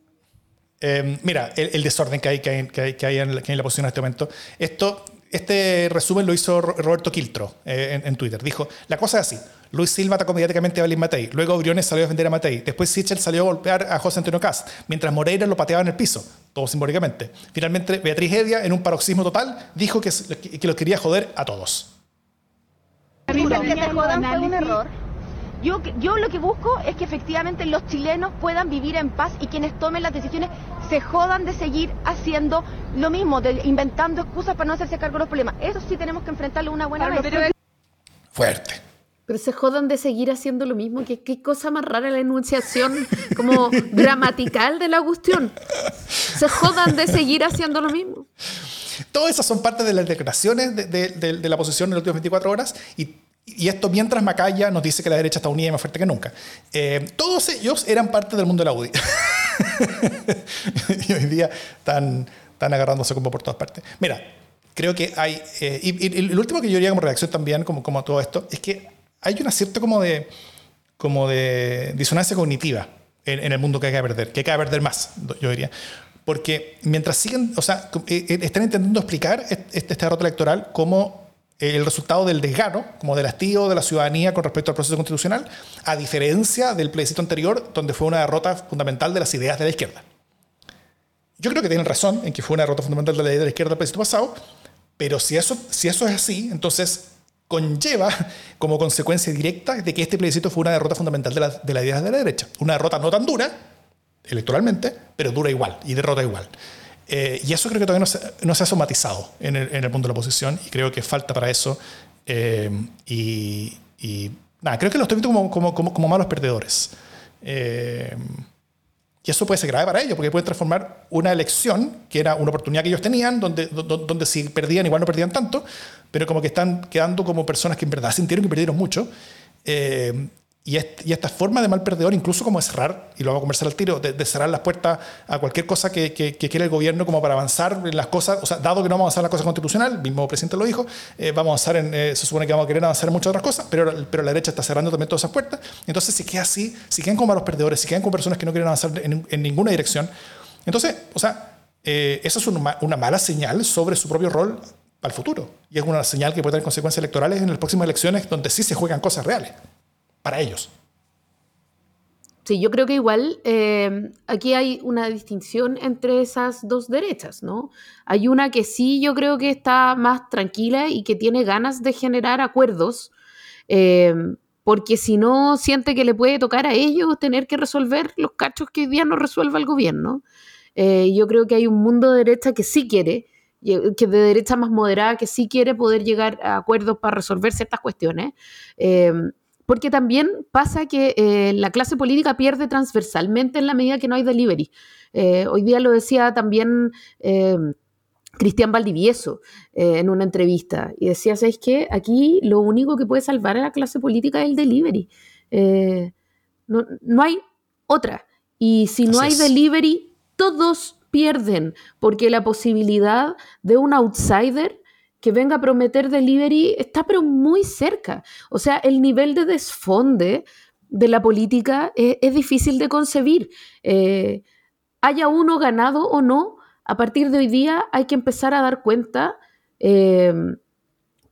Eh, mira, el, desorden que hay, que hay, que hay, en, la, que hay en la posición en este momento. Esto este resumen lo hizo Roberto Quiltro eh, en, Twitter. Dijo, la cosa es así. Luis Silva atacó mediáticamente a Belín Matei. Luego Briones salió a defender a Matei. Después Sichel salió a golpear a José Antonio Cast. Mientras Moreira lo pateaba en el piso. Todo simbólicamente. Finalmente, Beatriz Edia, en un paroxismo total, dijo que, que los quería joder a todos. que jodan error yo, yo lo que busco es que efectivamente los chilenos puedan vivir en paz y quienes tomen las decisiones se jodan de seguir haciendo lo mismo, de, inventando excusas para no hacerse cargo de los problemas. Eso sí tenemos que enfrentarlo una buena vez. Fuerte. Pero se jodan de seguir haciendo lo mismo. ¿Qué, qué cosa más rara la enunciación como gramatical de la cuestión. Se jodan de seguir haciendo lo mismo. Todas esas son parte de las declaraciones de, de la posición en las últimas 24 horas y y esto mientras Macaya nos dice que la derecha está unida y más fuerte que nunca. Eh, todos ellos eran parte del mundo de la UDI. y hoy día están, están agarrándose como por todas partes. Mira, creo que hay... Eh, y, lo último que yo diría como reacción también, como, como a todo esto, es que hay una cierta como de, como de disonancia cognitiva en, el mundo que hay que perder, que hay que perder más, yo diría. Porque mientras siguen, o sea, eh, están intentando explicar este, esta derrota electoral como el resultado del desgano, como del hastío de la ciudadanía con respecto al proceso constitucional, a diferencia del plebiscito anterior, donde fue una derrota fundamental de las ideas de la izquierda. Yo creo que tienen razón en que fue una derrota fundamental de la idea de la izquierda el plebiscito pasado, pero si eso, si eso es así, entonces conlleva como consecuencia directa de que este plebiscito fue una derrota fundamental de, la, de las ideas de la derecha. Una derrota no tan dura, electoralmente, pero dura igual y derrota igual. Eh, y eso creo que todavía no se, ha somatizado en el, en el, punto de la oposición y creo que falta para eso. Eh, y, nada, creo que lo estoy viendo como, como, como, como malos perdedores. Eh, y eso puede ser grave para ellos, porque puede transformar una elección, que era una oportunidad que ellos tenían, donde, donde, donde si perdían igual no perdían tanto, pero como que están quedando como personas que en verdad sintieron que perdieron mucho. Y, esta forma de mal perdedor, incluso como cerrar, y lo vamos a conversar al tiro, de, cerrar las puertas a cualquier cosa que, que, quiera el gobierno como para avanzar en las cosas, o sea, dado que no vamos a avanzar en la cosa constitucional, el mismo presidente lo dijo, eh, vamos a avanzar en, eh, se supone que vamos a querer avanzar en muchas otras cosas, pero, pero la derecha está cerrando también todas esas puertas. Entonces, si queda así, si quedan como malos perdedores, si quedan con personas que no quieren avanzar en, ninguna dirección, entonces, o sea, eh, esa es una, una mala señal sobre su propio rol para el futuro. Y es una señal que puede tener consecuencias electorales en las próximas elecciones donde sí se juegan cosas reales para ellos. Sí, yo creo que igual eh, aquí hay una distinción entre esas dos derechas, ¿no? Hay una que sí yo creo que está más tranquila y que tiene ganas de generar acuerdos, eh, porque si no siente que le puede tocar a ellos tener que resolver los cachos que hoy día no resuelva el gobierno. Eh, yo creo que hay un mundo de derecha que sí quiere, que de derecha más moderada, que sí quiere poder llegar a acuerdos para resolver ciertas cuestiones porque también pasa que eh, la clase política pierde transversalmente en la medida que no hay delivery. Eh, hoy día lo decía también eh, Cristian Valdivieso en una entrevista y decía, ¿sabes qué? Aquí lo único que puede salvar a la clase política es el delivery. No, hay otra. Y si no hay delivery, todos pierden, porque la posibilidad de un outsider que venga a prometer delivery está pero muy cerca. O sea, el nivel de desfonde de la política es, difícil de concebir. Eh, haya uno ganado o no, a partir de hoy día hay que empezar a dar cuenta eh,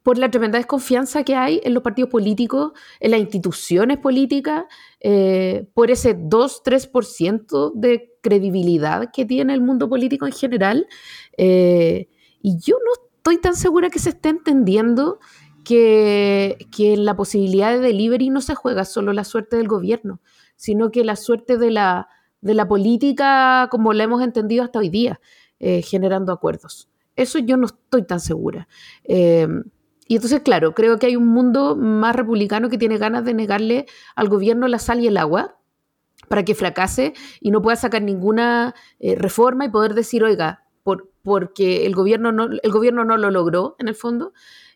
por la tremenda desconfianza que hay en los partidos políticos, en las instituciones políticas, eh, por ese 2-3% de credibilidad que tiene el mundo político en general. y yo no estoy tan segura que se esté entendiendo que, la posibilidad de delivery no se juega solo la suerte del gobierno, sino que la suerte de la, política como la hemos entendido hasta hoy día, eh, generando acuerdos. Eso yo no estoy tan segura. Eh, y entonces, claro, creo que hay un mundo más republicano que tiene ganas de negarle al gobierno la sal y el agua para que fracase y no pueda sacar ninguna eh, reforma y poder decir, oiga, porque el gobierno, no, el gobierno no lo logró en el fondo,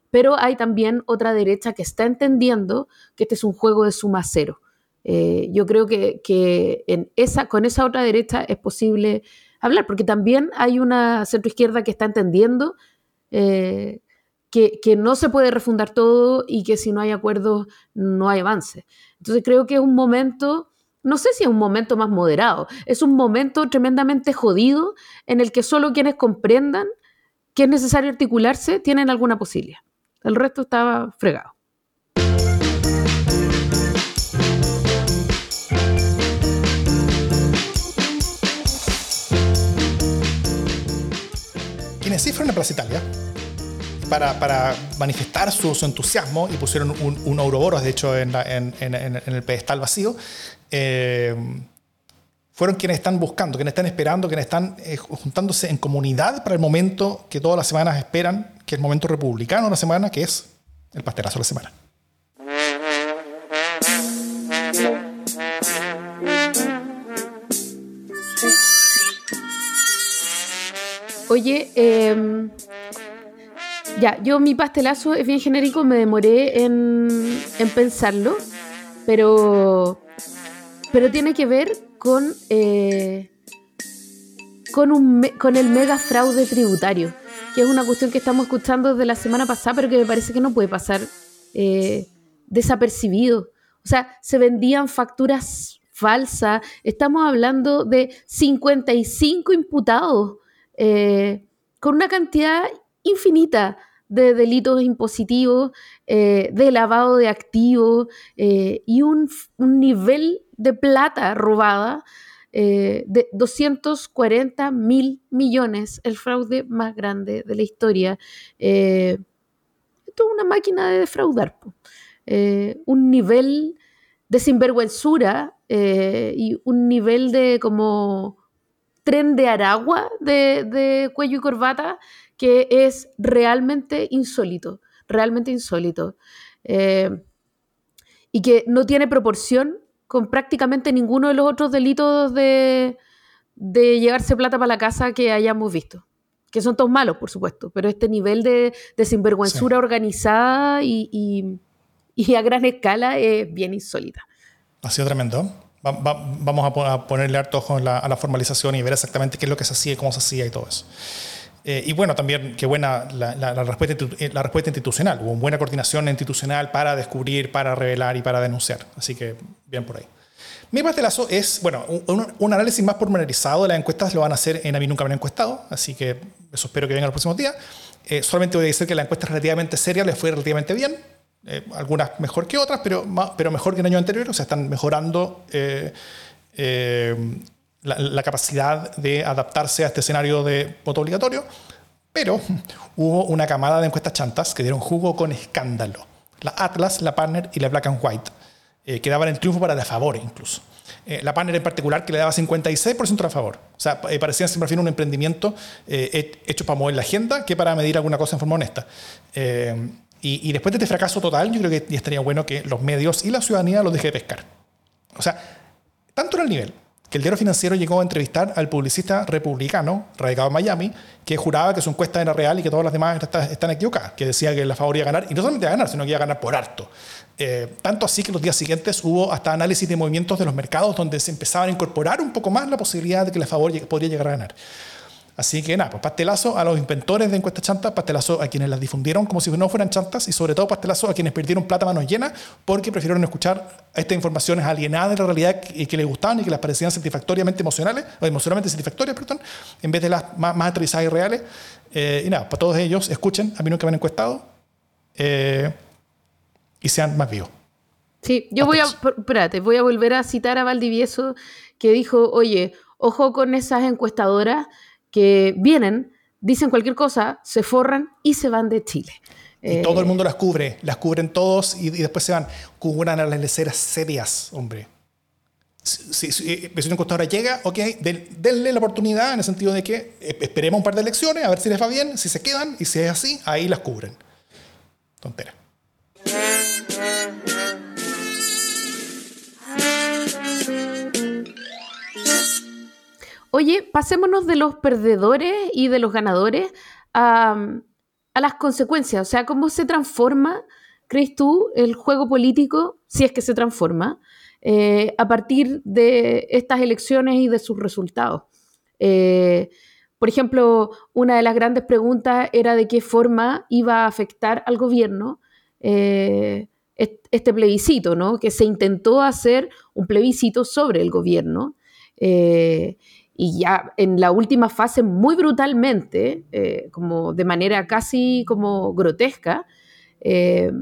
pero hay también otra derecha que está entendiendo que este es un juego de suma cero. Eh, yo creo que, en esa, con esa otra derecha es posible hablar, porque también hay una centroizquierda que está entendiendo eh, que, que, no se puede refundar todo y que si no hay acuerdos no hay avance. Entonces creo que es un momento no sé si es un momento más moderado, es un momento tremendamente jodido en el que solo quienes comprendan que es necesario articularse tienen alguna posibilidad. El resto estaba fregado. Quienes sí fueron a Plaza Italia para, manifestar su, entusiasmo y pusieron un, Ouroboros, de hecho, en, el pedestal vacío, eh, fueron quienes están buscando, quienes están esperando, quienes están eh, juntándose en comunidad para el momento que todas las semanas esperan, que es el momento republicano de la semana, que es el pastelazo de la semana. Oye, eh, ya, yo mi pastelazo es bien genérico, me demoré en, pensarlo, pero, pero tiene que ver con, eh, con, un, con el mega fraude tributario, que es una cuestión que estamos escuchando desde la semana pasada, pero que me parece que no puede pasar eh, desapercibido. O sea, se vendían facturas falsas, estamos hablando de 55 imputados. Eh, con una cantidad infinita de delitos impositivos, eh, de lavado de activos eh, y un, nivel de plata robada eh, de 240 mil millones, el fraude más grande de la historia. esto es una máquina de defraudar. un nivel de sinvergüenzura y un nivel de como tren de aragua de cuello y corbata que es realmente insólito, realmente insólito. Eh, y que no tiene proporción con prácticamente ninguno de los otros delitos de, llevarse plata para la casa que hayamos visto. Que son todos malos, por supuesto, pero este nivel de, de sinvergüenzura organizada y, a gran escala es bien insólita. Ha sido tremendo. vamos a, ponerle harto ojo a la formalización y ver exactamente qué es lo que se hacía y cómo se hacía y todo eso. Eh, y bueno, también qué buena la, respuesta, eh, la respuesta institucional. Hubo buena coordinación institucional para descubrir, para revelar y para denunciar. Así que bien por ahí. Mi pastelazo es, bueno, un, análisis más pormenorizado de las encuestas lo van a hacer en A mí nunca me han encuestado, así que eso espero que venga los próximos días. Eh, solamente voy a decir que la encuesta es relativamente seria, les fue relativamente bien, algunas mejor que otras, pero, pero mejor que el año anterior, o sea, están mejorando la, capacidad de adaptarse a este escenario de voto obligatorio, pero hubo una camada de encuestas chantas que dieron jugo con escándalo. La Atlas, la Partner y la Black and White, eh, que daban el triunfo para la favor incluso. Eh, la Partner en particular que le daba 56% a favor. O sea, eh, parecía siempre un emprendimiento hecho para mover la agenda que para medir alguna cosa en forma honesta. Y, y, después de este fracaso total, yo creo que estaría bueno que los medios y la ciudadanía los deje de pescar. O sea, tanto era el nivel que el diario financiero llegó a entrevistar al publicista republicano radicado en Miami, que juraba que su encuesta era real y que todas las demás están equivocadas, que decía que la favor iba a ganar, y no solamente a ganar, sino que iba a ganar por harto. Eh, tanto así que los días siguientes hubo hasta análisis de movimientos de los mercados donde se empezaban a incorporar un poco más la posibilidad de que la favor podría llegar a ganar. Así que nada, pues pastelazo a los inventores de encuestas chantas, pastelazo a quienes las difundieron como si no fueran chantas y sobre todo pastelazo a quienes perdieron plata manos llenas porque prefirieron escuchar estas informaciones alienadas de la realidad y que les gustaban y que les parecían satisfactoriamente emocionales, o emocionalmente satisfactorias, perdón, en vez de las más, más aterrizadas y reales. Eh, y nada, para todos ellos, escuchen, a mí nunca me han encuestado eh, y sean más vivos. Sí, yo voy a, espérate, voy a volver a citar a Valdivieso que dijo, oye, ojo con esas encuestadoras que vienen, dicen cualquier cosa, se forran y se van de Chile. Y todo el mundo las cubre, las cubren todos y, después se van. Cubran a las leceras serias, hombre. Si, si, una encuestadora llega, ok, denle la oportunidad en el sentido de que eh, esperemos un par de elecciones a ver si les va bien, si se quedan y si es así, ahí las cubren. Tontera. Oye, pasémonos de los perdedores y de los ganadores a, las consecuencias. O sea, ¿cómo se transforma, crees tú, el juego político, si es que se transforma, eh, a partir de estas elecciones y de sus resultados? Eh, por ejemplo, una de las grandes preguntas era de qué forma iba a afectar al gobierno eh, este plebiscito, ¿no? Que se intentó hacer un plebiscito sobre el gobierno y ya en la última fase muy brutalmente, eh, como de manera casi como grotesca, eh,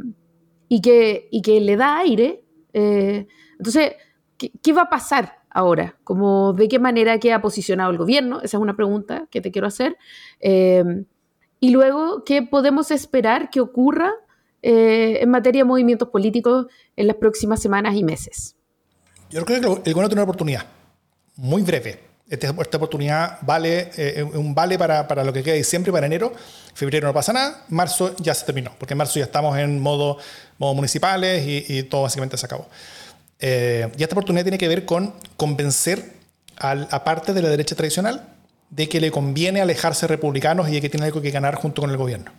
y, que, y que le da aire. Eh, entonces, ¿qué, va a pasar ahora? Como, ¿De qué manera queda posicionado el gobierno? Esa es una pregunta que te quiero hacer. y luego, ¿qué podemos esperar que ocurra en materia de movimientos políticos en las próximas semanas y meses? Yo creo que el gobierno tiene una oportunidad muy breve este, esta oportunidad vale eh, un vale para, para, lo que queda de diciembre y para enero. Febrero no pasa nada, marzo ya se terminó, porque en marzo ya estamos en modo, modo municipales y, todo básicamente se acabó. Eh, y esta oportunidad tiene que ver con convencer a parte de la derecha tradicional de que le conviene alejarse de republicanos y de que tiene algo que ganar junto con el gobierno.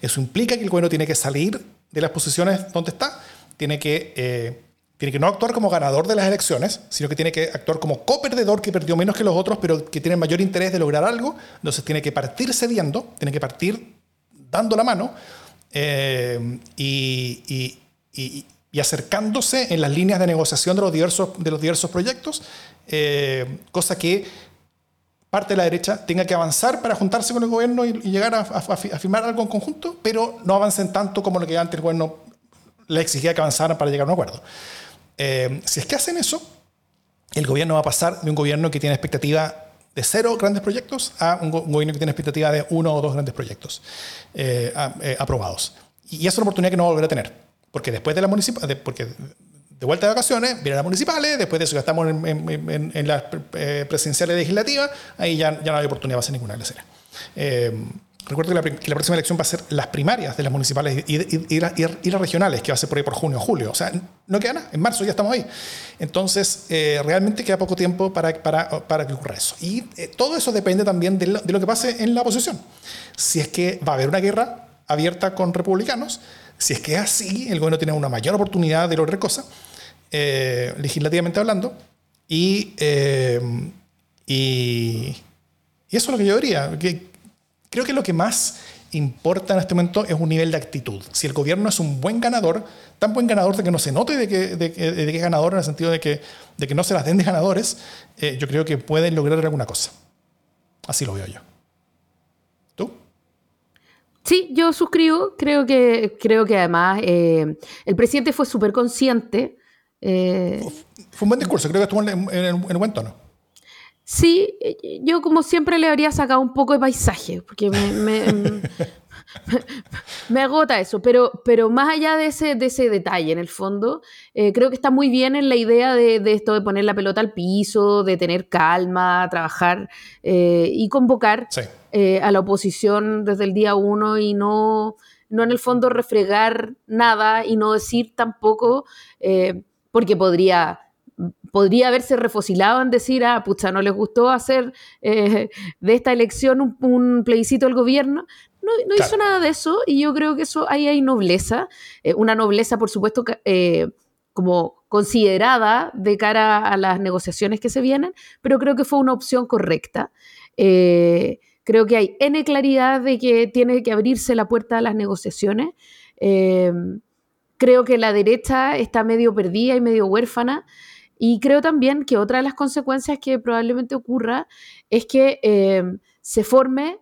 Eso implica que el gobierno tiene que salir de las posiciones donde está, tiene que eh, tiene que no actuar como ganador de las elecciones, sino que tiene que actuar como coperdedor que perdió menos que los otros, pero que tiene mayor interés de lograr algo. Entonces tiene que partir cediendo, tiene que partir dando la mano eh, y, acercándose en las líneas de negociación de los diversos, de los diversos proyectos, eh, cosa que parte de la derecha tenga que avanzar para juntarse con el gobierno y, llegar a, firmar algo en conjunto, pero no avancen tanto como lo que antes el gobierno le exigía que avanzaran para llegar a un acuerdo. Eh, si es que hacen eso, el gobierno va a pasar de un gobierno que tiene expectativa de cero grandes proyectos a un, gobierno que tiene expectativa de uno o dos grandes proyectos eh, eh, aprobados. Y esa es una oportunidad que no va a volver a tener, porque después de la municipal, porque de vuelta de vacaciones, vienen las municipales, después de eso ya estamos en, en, las presidenciales legislativas, ahí ya, ya no hay oportunidad de hacer ninguna lecera. Recuerdo que la, próxima elección va a ser las primarias de las municipales y, las regionales, que va a ser por ahí por junio o julio. O sea, no queda nada, en marzo ya estamos ahí. Entonces, eh, realmente queda poco tiempo para, para, que ocurra eso. Y eh, todo eso depende también de lo, que pase en la oposición. Si es que va a haber una guerra abierta con republicanos, si es que es así, el gobierno tiene una mayor oportunidad de lograr cosas, eh, legislativamente hablando, y, y, eso es lo que yo diría. Que, Creo que lo que más importa en este momento es un nivel de actitud. Si el gobierno es un buen ganador, tan buen ganador de que no se note de que, de, que es ganador en el sentido de que, de que no se las den de ganadores, eh, yo creo que pueden lograr alguna cosa. Así lo veo yo. ¿Tú? Sí, yo suscribo. Creo que, creo que además eh, el presidente fue súper consciente. Eh, fue un buen discurso, creo que estuvo en, en, en buen tono. Sí, eh, yo como siempre le habría sacado un poco de paisaje, porque me, me, agota eso, pero, pero más allá de ese, de ese detalle, en el fondo, eh, creo que está muy bien en la idea de, esto de poner la pelota al piso, de tener calma, trabajar eh, y convocar a la oposición desde el día uno y no, no en el fondo refregar nada y no decir tampoco, porque podría podría haberse refosilado en decir, ah, pucha, no les gustó hacer eh, de esta elección un, plebiscito del gobierno. No, hizo nada de eso y yo creo que eso ahí hay nobleza, eh, una nobleza por supuesto como considerada de cara a las negociaciones que se vienen, pero creo que fue una opción correcta. creo que hay N claridad de que tiene que abrirse la puerta a las negociaciones. creo que la derecha está medio perdida y medio huérfana y creo también que otra de las consecuencias que probablemente ocurra es que em, se forme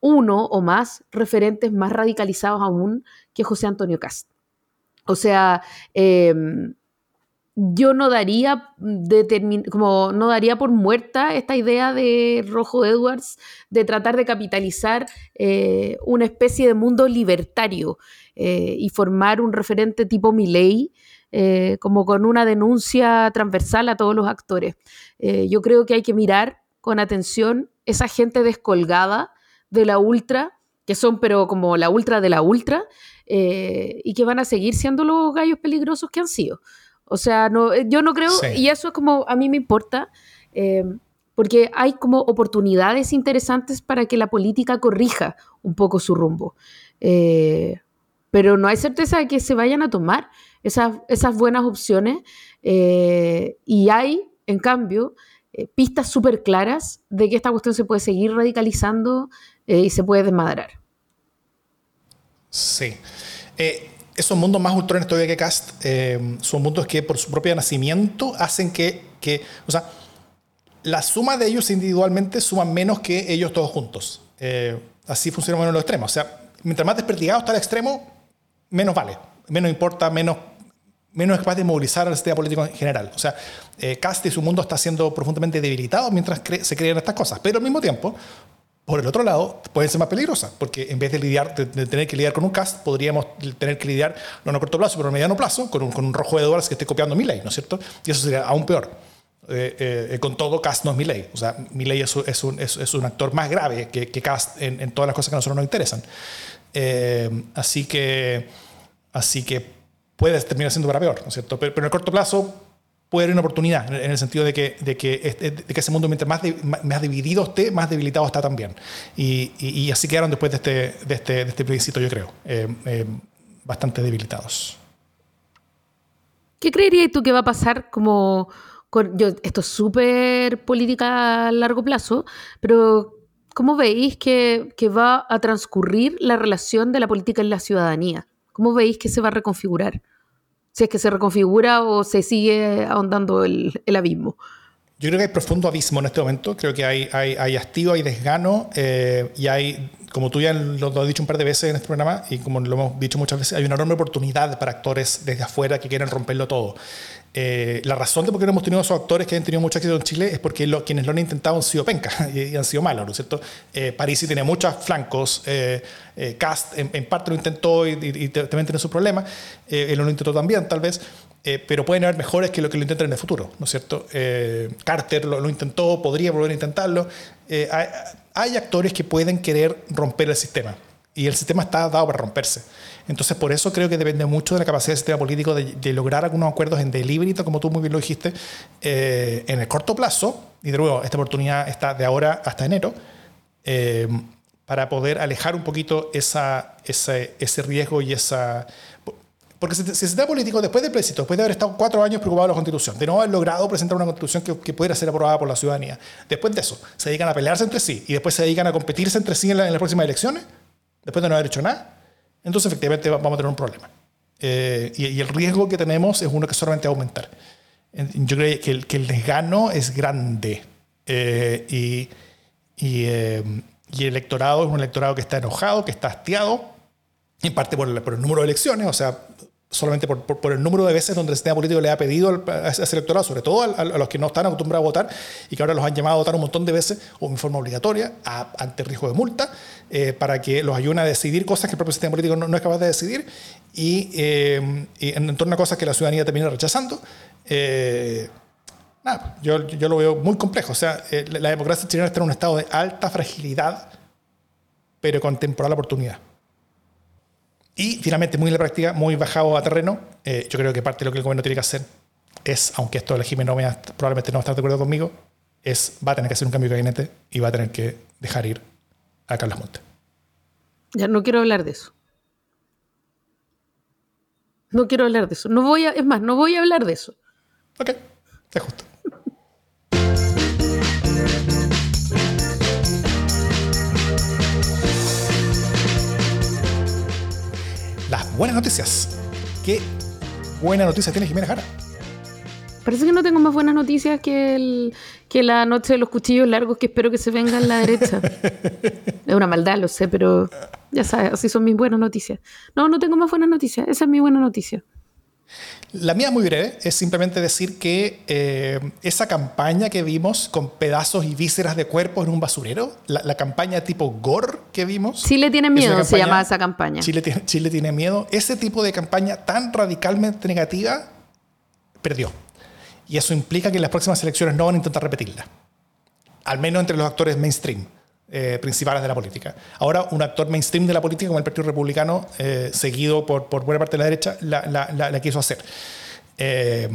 uno o más referentes más radicalizados aún que José Antonio Cast. O sea, em, yo no daría, como no daría por muerta esta idea de Rojo Edwards de tratar de capitalizar eh, una especie de mundo libertario eh, y formar un referente tipo Milley eh, como con una denuncia transversal a todos los actores. Eh, yo creo que hay que mirar con atención esa gente descolgada de la ultra, que son pero como la ultra de la ultra, eh, y que van a seguir siendo los gallos peligrosos que han sido. O sea, no, yo no creo, y eso es como a mí me importa, porque hay como oportunidades interesantes para que la política corrija un poco su rumbo. pero no hay certeza de que se vayan a tomar esas, buenas opciones eh, y hay, en cambio, eh, pistas súper claras de que esta cuestión se puede seguir radicalizando eh, y se puede desmadrar. Sí. esos mundos más ultrones todavía que Cast son mundos que por su propio nacimiento hacen que, que, o sea, la suma de ellos individualmente suman menos que ellos todos juntos. así funciona en los extremos. O sea, mientras más desperdigado está el extremo, menos vale menos importa, menos, menos capaz de movilizar al sistema político en general. O sea, eh, Cast y su mundo está siendo profundamente debilitado mientras se crean estas cosas. Pero al mismo tiempo, por el otro lado, pueden ser más peligrosas, porque en vez de, lidiar, de, tener que lidiar con un cast, podríamos tener que lidiar, no a corto plazo, pero a mediano plazo, con un, con un rojo de dólares que esté copiando mi ley, ¿no es cierto? Y eso sería aún peor. Eh, eh, con todo, Cast no es mi ley. O sea, mi ley es, es, un, es, un, actor más grave que, Cast en, todas las cosas que a nosotros nos interesan. así que Así que puede terminar siendo para peor, ¿no es cierto? Pero, en el corto plazo puede haber una oportunidad, en el sentido de que, de que, este, de que ese mundo, mientras más, más dividido esté, más debilitado está también. Y, y, así quedaron después de este, de este, de este plebiscito, yo creo, eh, eh, bastante debilitados. ¿Qué creerías tú que va a pasar como... yo, esto es súper política a largo plazo, pero ¿cómo veis que, que va a transcurrir la relación de la política en la ciudadanía? ¿Cómo veis que se va a reconfigurar? Si es que se reconfigura o se sigue ahondando el, abismo. Yo creo que hay profundo abismo en este momento. Creo que hay, hay, hay hastío, hay desgano eh, y hay, como tú ya lo, lo, has dicho un par de veces en este programa y como lo hemos dicho muchas veces, hay una enorme oportunidad para actores desde afuera que quieren romperlo todo. Eh, la razón de por qué no hemos tenido esos actores que han tenido mucho éxito en Chile es porque quienes lo han intentado han sido penca y, han sido malos, ¿no es cierto? Eh, Parisi tiene muchos flancos, eh, eh, Cast en, parte lo intentó y, también tiene su problema, él lo intentó también tal vez, pero pueden haber mejores que lo que lo intenten en el futuro, ¿no es cierto? Carter lo, intentó, podría volver a intentarlo. Hay, hay actores que pueden querer romper el sistema y el sistema está dado para romperse. Entonces, por eso creo que depende mucho de la capacidad del sistema político de, lograr algunos acuerdos en deliberato, como tú muy bien lo dijiste, eh, en el corto plazo, y de nuevo, esta oportunidad está de ahora hasta enero, eh, para poder alejar un poquito esa, ese riesgo y esa... Porque si el sistema político, después del plebiscito, después de haber estado cuatro años preocupado por la Constitución, de no haber logrado presentar una Constitución que, que, pudiera ser aprobada por la ciudadanía, después de eso, se dedican a pelearse entre sí y después se dedican a competirse entre sí en, en las próximas elecciones, después de no haber hecho nada, entonces efectivamente vamos a tener un problema. Eh, y, el riesgo que tenemos es uno que solamente va a aumentar. Yo creo que el, que el desgano es grande eh, y, y, eh, y, el electorado es un electorado que está enojado, que está hastiado, en parte por el, por el número de elecciones, o sea, solamente por, el número de veces donde el sistema político le ha pedido a ese electorado, sobre todo a, los que no están acostumbrados a votar y que ahora los han llamado a votar un montón de veces o en forma obligatoria, ante riesgo de multa, eh, para que los ayuden a decidir cosas que el propio sistema político no, es capaz de decidir y, eh, en, torno a cosas que la ciudadanía termina rechazando. Eh, yo, yo, lo veo muy complejo. O sea, la democracia chilena está en un estado de alta fragilidad, pero con temporal oportunidad. Y finalmente, muy en la práctica, muy bajado a terreno, eh, yo creo que parte de lo que el gobierno tiene que hacer es, aunque esto el Jiménez no me, probablemente no va a estar de acuerdo conmigo, es va a tener que hacer un cambio de gabinete y va a tener que dejar ir a Carlos Monte. Ya no quiero hablar de eso. No quiero hablar de eso. No voy a, es más, no voy a hablar de eso. Ok, es justo. Buenas noticias. ¿Qué buena noticia tiene Jimena Jara? Parece que no tengo más buenas noticias que, el, que la noche de los cuchillos largos que espero que se venga en la derecha. es una maldad, lo sé, pero ya sabes, así son mis buenas noticias. No, no tengo más buenas noticias. Esa es mi buena noticia. La mía muy breve es simplemente decir que eh, esa campaña que vimos con pedazos y vísceras de cuerpos en un basurero, la, campaña tipo gore que vimos. Chile tiene miedo, se llama esa campaña. Chile tiene, Chile tiene miedo. Ese tipo de campaña tan radicalmente negativa perdió. Y eso implica que en las próximas elecciones no van a intentar repetirla. Al menos entre los actores mainstream. Eh, principales de la política. Ahora, un actor mainstream de la política como el Partido Republicano, eh, seguido por, por, buena parte de la derecha, la, la, quiso hacer. Eh,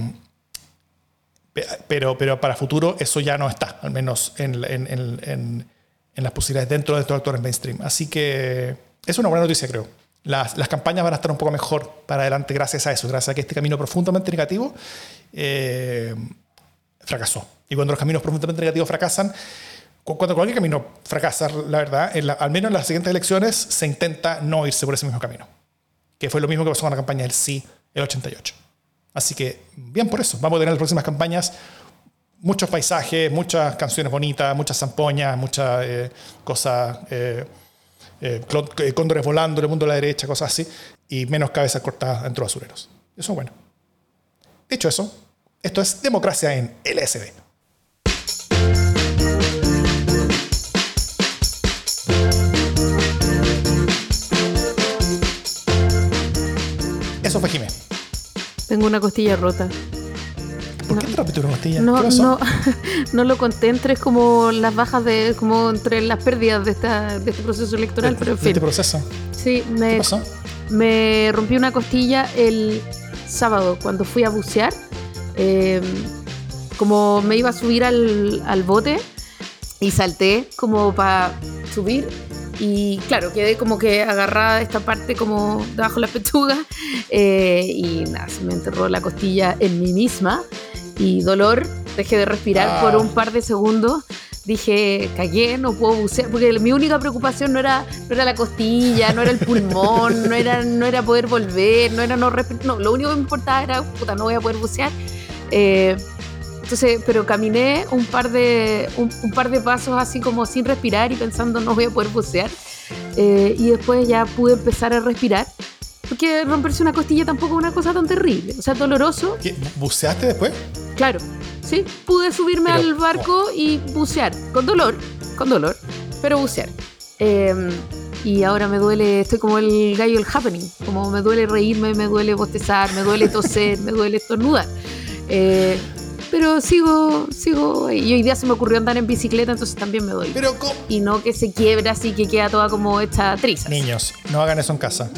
pero, pero para futuro eso ya no está, al menos en, en, en, en, las posibilidades dentro de estos actores mainstream. Así que es una buena noticia, creo. Las, las, campañas van a estar un poco mejor para adelante gracias a eso, gracias a que este camino profundamente negativo fracasó. Y cuando los caminos profundamente negativos fracasan, cuando cualquier camino fracasa, la verdad, al menos en las siguientes elecciones se intenta no irse por ese mismo camino. Que fue lo mismo que pasó con la campaña del sí, el 88. Así que, bien por eso. Vamos a tener en las próximas campañas muchos paisajes, muchas canciones bonitas, muchas zampoñas, muchas eh, cosas, eh, eh, cóndores volando en el mundo de la derecha, cosas así, y menos cabezas cortadas dentro de basureros. Eso es bueno. Dicho eso, esto es democracia en LSD. Tengo una costilla rota. ¿Por qué te rompiste una costilla? No, no, no lo conté entre como las bajas de, como entre las pérdidas de, esta, de este proceso electoral, pero en fin. ¿De este proceso? Sí, me, ¿Qué pasó? me rompí una costilla el sábado cuando fui a bucear. Em, como me iba a subir al, al bote y salté como para subir y claro, quedé como que agarrada esta parte como debajo de la pechuga eh, y nada, se me enterró la costilla en mí misma y dolor, dejé de respirar por un par de segundos. Dije, cagué, no puedo bucear, porque mi única preocupación no era, no era la costilla, no era el pulmón, no era, no era poder volver, no era no respirar, no, lo único que me importaba era, puta, no voy a poder bucear. Eh, entonces, pero caminé un par de, un, par de pasos así como sin respirar y pensando no voy a poder bucear. Eh, y después ya pude empezar a respirar. Porque romperse una costilla tampoco es una cosa tan terrible. O sea, doloroso. ¿Buceaste después? Claro, sí. Pude subirme al barco y bucear. Con dolor, con dolor, pero bucear. Em, y ahora me duele, estoy como el gallo del happening. Como me duele reírme, me duele bostezar, me duele toser, me duele estornudar. Eh, pero sigo, sigo. Y hoy día se me ocurrió andar en bicicleta, entonces también me doy. Pero Y no que se quiebra así que queda toda como hecha triza. Niños, no hagan eso en casa.